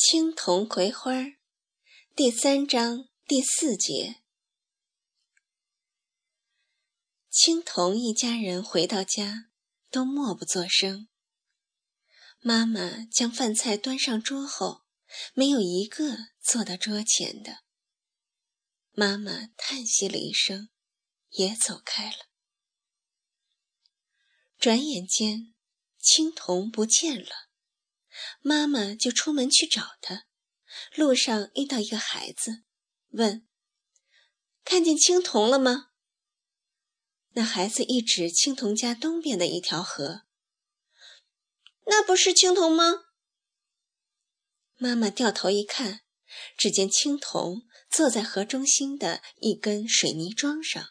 青铜葵花第三章第四节。青铜一家人回到家，都默不作声。妈妈将饭菜端上桌后，没有一个坐到桌前的。妈妈叹息了一声，也走开了。转眼间，青铜不见了。妈妈就出门去找他，路上遇到一个孩子，问：“看见青铜了吗？”那孩子一指青铜家东边的一条河：“那不是青铜吗？”妈妈掉头一看，只见青铜坐在河中心的一根水泥桩上。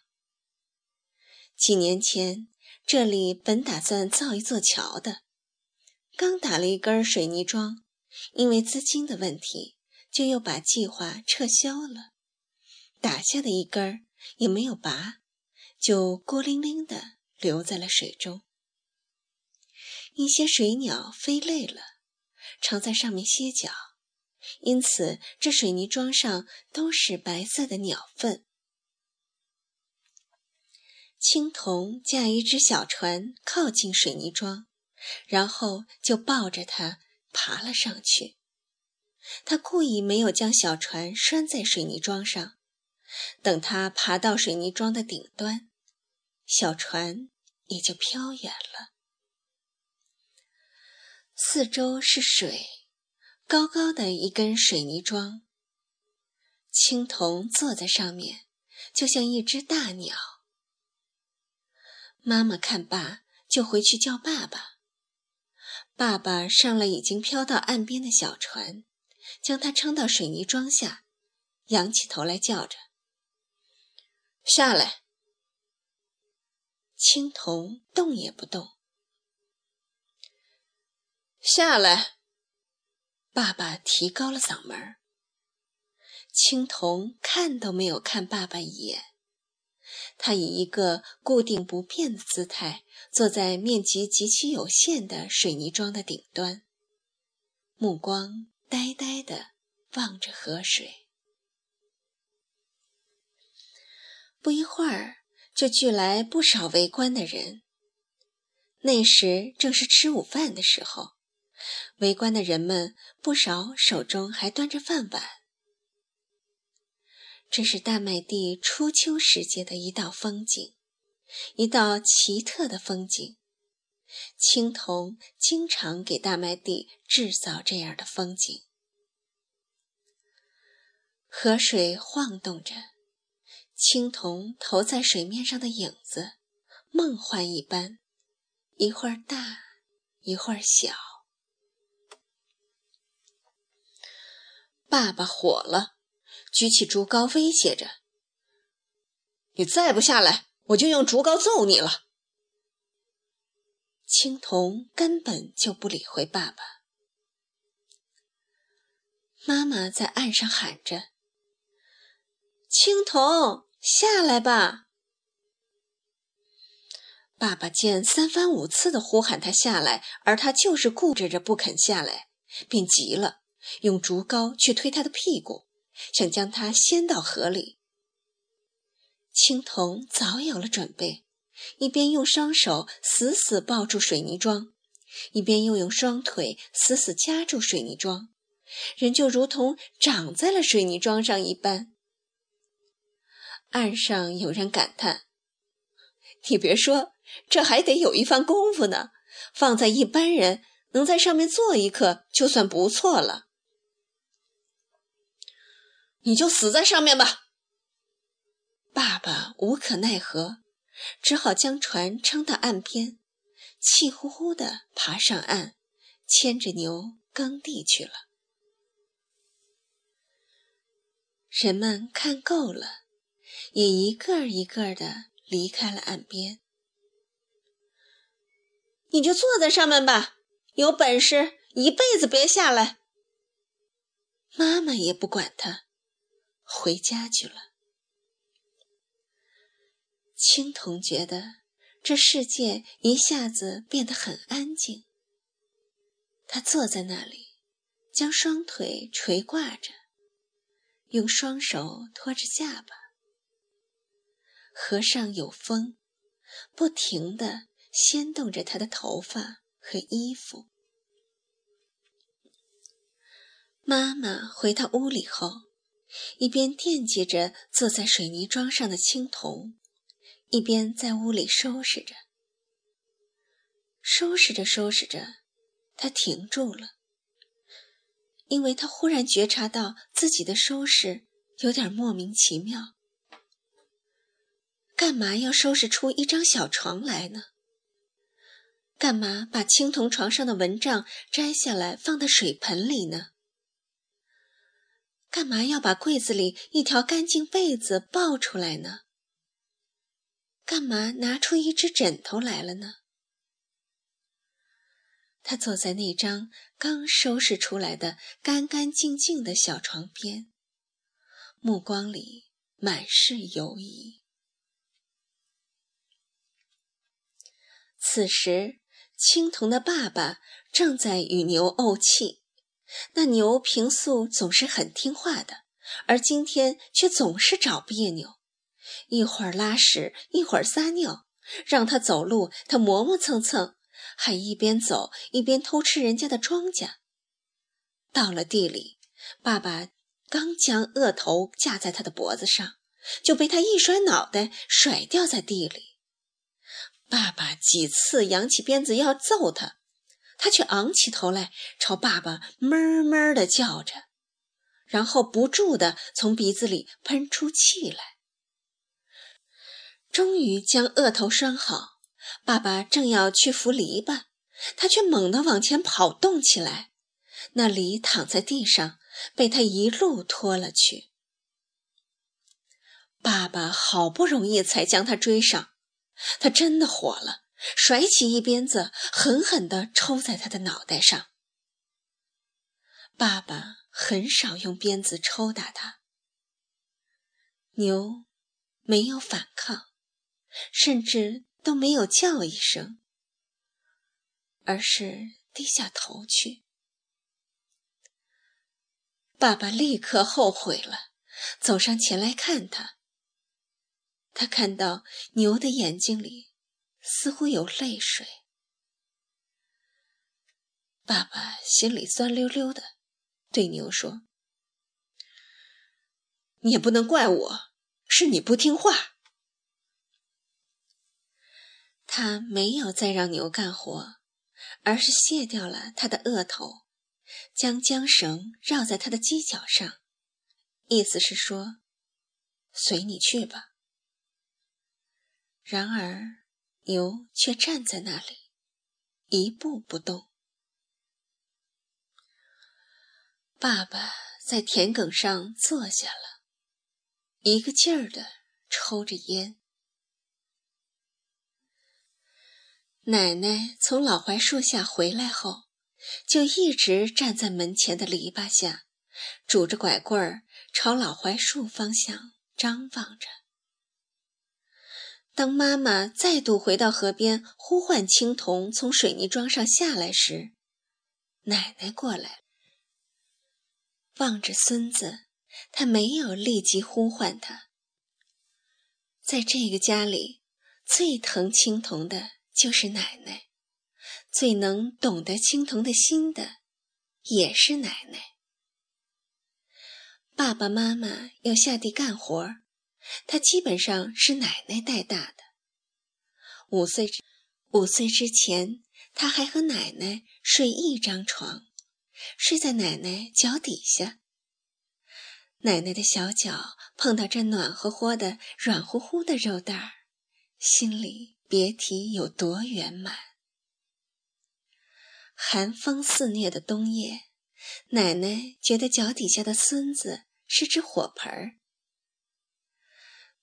几年前，这里本打算造一座桥的。刚打了一根水泥桩，因为资金的问题，就又把计划撤销了。打下的一根也没有拔，就孤零零地留在了水中。一些水鸟飞累了，常在上面歇脚，因此这水泥桩上都是白色的鸟粪。青铜驾一只小船靠近水泥桩。然后就抱着它爬了上去。他故意没有将小船拴在水泥桩上，等他爬到水泥桩的顶端，小船也就飘远了。四周是水，高高的一根水泥桩。青铜坐在上面，就像一只大鸟。妈妈看罢，就回去叫爸爸。爸爸上了已经飘到岸边的小船，将它撑到水泥桩下，仰起头来叫着：“下来！”青铜动也不动。下来！爸爸提高了嗓门。青铜看都没有看爸爸一眼。他以一个固定不变的姿态坐在面积极其有限的水泥桩的顶端，目光呆呆地望着河水。不一会儿，就聚来不少围观的人。那时正是吃午饭的时候，围观的人们不少手中还端着饭碗。这是大麦地初秋时节的一道风景，一道奇特的风景。青铜经常给大麦地制造这样的风景。河水晃动着，青铜投在水面上的影子，梦幻一般，一会儿大，一会儿小。爸爸火了。举起竹篙威胁着：“你再不下来，我就用竹篙揍你了。”青铜根本就不理会爸爸。妈妈在岸上喊着：“青铜，下来吧！”爸爸见三番五次的呼喊他下来，而他就是固执着不肯下来，便急了，用竹篙去推他的屁股。想将他掀到河里。青铜早有了准备，一边用双手死死抱住水泥桩，一边又用双腿死死夹住水泥桩，人就如同长在了水泥桩上一般。岸上有人感叹：“你别说，这还得有一番功夫呢。放在一般人，能在上面坐一刻，就算不错了。”你就死在上面吧。爸爸无可奈何，只好将船撑到岸边，气呼呼地爬上岸，牵着牛耕地去了。人们看够了，也一个一个的离开了岸边。你就坐在上面吧，有本事一辈子别下来。妈妈也不管他。回家去了。青铜觉得这世界一下子变得很安静。他坐在那里，将双腿垂挂着，用双手托着下巴。河上有风，不停地掀动着他的头发和衣服。妈妈回到屋里后，一边惦记着坐在水泥桩上的青铜，一边在屋里收拾着。收拾着收拾着，他停住了，因为他忽然觉察到自己的收拾有点莫名其妙。干嘛要收拾出一张小床来呢？干嘛把青铜床上的蚊帐摘下来放在水盆里呢？干嘛要把柜子里一条干净被子抱出来呢？干嘛拿出一只枕头来了呢？他坐在那张刚收拾出来的干干净净的小床边，目光里满是犹疑。此时，青铜的爸爸正在与牛怄气。那牛平素总是很听话的，而今天却总是找别扭，一会儿拉屎，一会儿撒尿，让他走路，他磨磨蹭蹭，还一边走一边偷吃人家的庄稼。到了地里，爸爸刚将鳄头架在他的脖子上，就被他一甩脑袋，甩掉在地里。爸爸几次扬起鞭子要揍他，他却昂起头来朝爸爸哞哞地叫着，然后不住地从鼻子里喷出气来。终于将额头拴好，爸爸正要去扶篱笆，他却猛地往前跑动起来，那梨躺在地上，被他一路拖了去。爸爸好不容易才将他追上。他真的火了，甩起一鞭子，狠狠地抽在他的脑袋上。爸爸很少用鞭子抽打他。牛没有反抗，甚至都没有叫一声，而是低下头去。爸爸立刻后悔了，走上前来看他。他看到牛的眼睛里似乎有泪水，爸爸心里酸溜溜的，对牛说：“你也不能怪我，是你不听话。”他没有再让牛干活，而是卸掉了他的额头，将缰绳绕在他的犄角上，意思是说：“随你去吧。”然而，牛却站在那里，一步不动。爸爸在田埂上坐下了，一个劲儿的抽着烟。奶奶从老槐树下回来后，就一直站在门前的篱笆下，拄着拐棍儿朝老槐树方向张望着。当妈妈再度回到河边呼唤青铜从水泥桩上下来时，奶奶过来望着孙子，她没有立即呼唤他。在这个家里，最疼青铜的就是奶奶，最能懂得青铜的心的也是奶奶。爸爸妈妈要下地干活儿。他基本上是奶奶带大的。五岁之五岁之前，他还和奶奶睡一张床，睡在奶奶脚底下。奶奶的小脚碰到这暖和和的、软乎乎的肉蛋儿，心里别提有多圆满。寒风肆虐的冬夜，奶奶觉得脚底下的孙子是只火盆儿。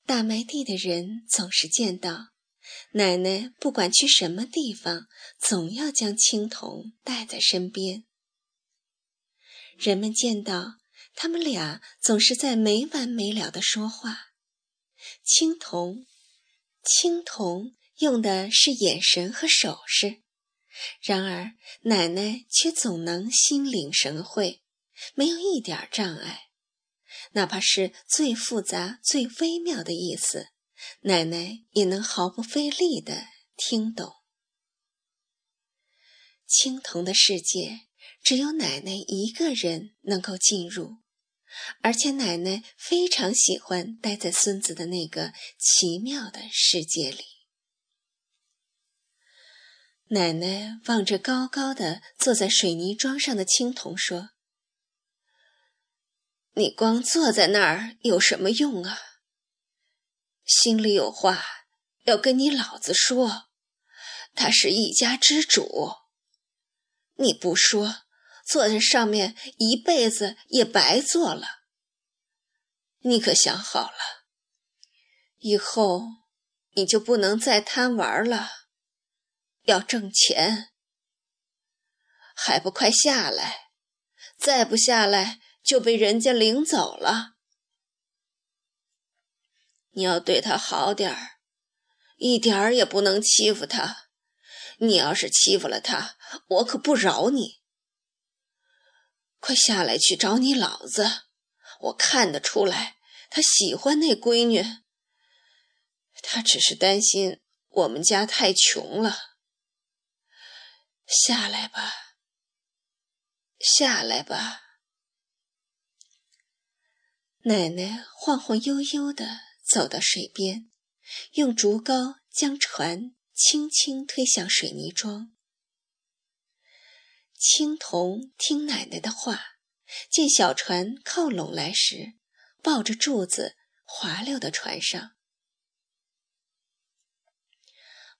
大麦地的人总是见到奶奶，不管去什么地方，总要将青铜带在身边。人们见到他们俩，总是在没完没了的说话。青铜，青铜用的是眼神和手势，然而奶奶却总能心领神会，没有一点障碍，哪怕是最复杂、最微妙的意思，奶奶也能毫不费力地听懂。青铜的世界，只有奶奶一个人能够进入，而且奶奶非常喜欢待在孙子的那个奇妙的世界里。奶奶望着高高的坐在水泥桩上的青铜说：“你光坐在那儿有什么用啊？心里有话要跟你老子说，他是一家之主。”你不说，坐在上面一辈子也白坐了。你可想好了，以后你就不能再贪玩了，要挣钱，还不快下来！再不下来，就被人家领走了。你要对他好点儿，一点儿也不能欺负他。你要是欺负了他，我可不饶你！快下来去找你老子！我看得出来，他喜欢那闺女。他只是担心我们家太穷了。下来吧，下来吧！奶奶晃晃悠悠地走到水边，用竹篙将船。轻轻推向水泥桩。青铜听奶奶的话，见小船靠拢来时，抱着柱子滑溜到船上。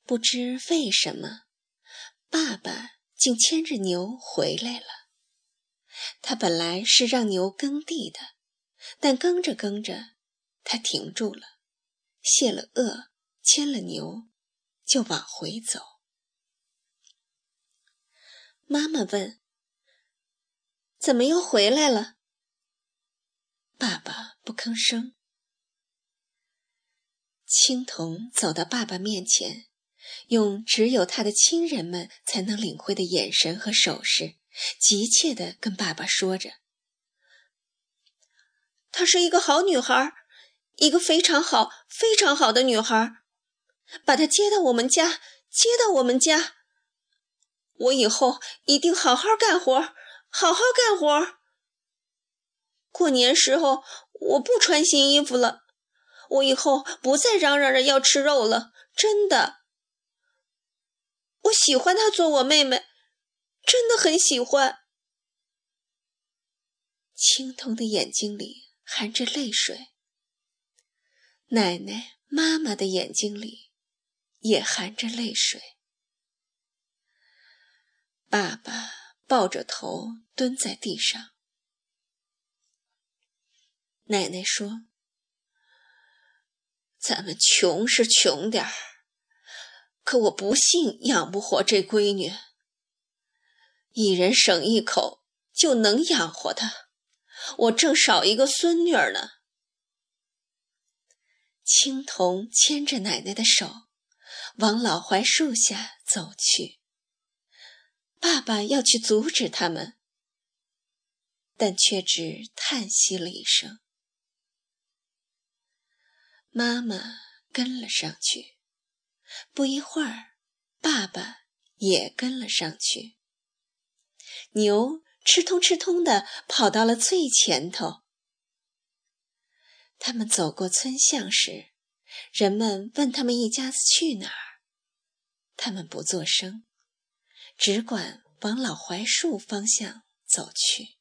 不知为什么，爸爸竟牵着牛回来了。他本来是让牛耕地的，但耕着耕着，他停住了，泄了饿，牵了牛。就往回走。妈妈问：“怎么又回来了？”爸爸不吭声。青铜走到爸爸面前，用只有他的亲人们才能领会的眼神和手势，急切地跟爸爸说着：“她是一个好女孩，一个非常好、非常好的女孩。”把她接到我们家，接到我们家。我以后一定好好干活，好好干活。过年时候我不穿新衣服了，我以后不再嚷嚷着要吃肉了，真的。我喜欢她做我妹妹，真的很喜欢。青铜的眼睛里含着泪水，奶奶、妈妈的眼睛里。也含着泪水。爸爸抱着头蹲在地上。奶奶说：“咱们穷是穷点儿，可我不信养不活这闺女。一人省一口就能养活她，我正少一个孙女儿呢。”青铜牵着奶奶的手。往老槐树下走去。爸爸要去阻止他们，但却只叹息了一声。妈妈跟了上去。不一会儿，爸爸也跟了上去。牛吃通吃通的跑到了最前头。他们走过村巷时，人们问他们一家子去哪儿。他们不作声，只管往老槐树方向走去。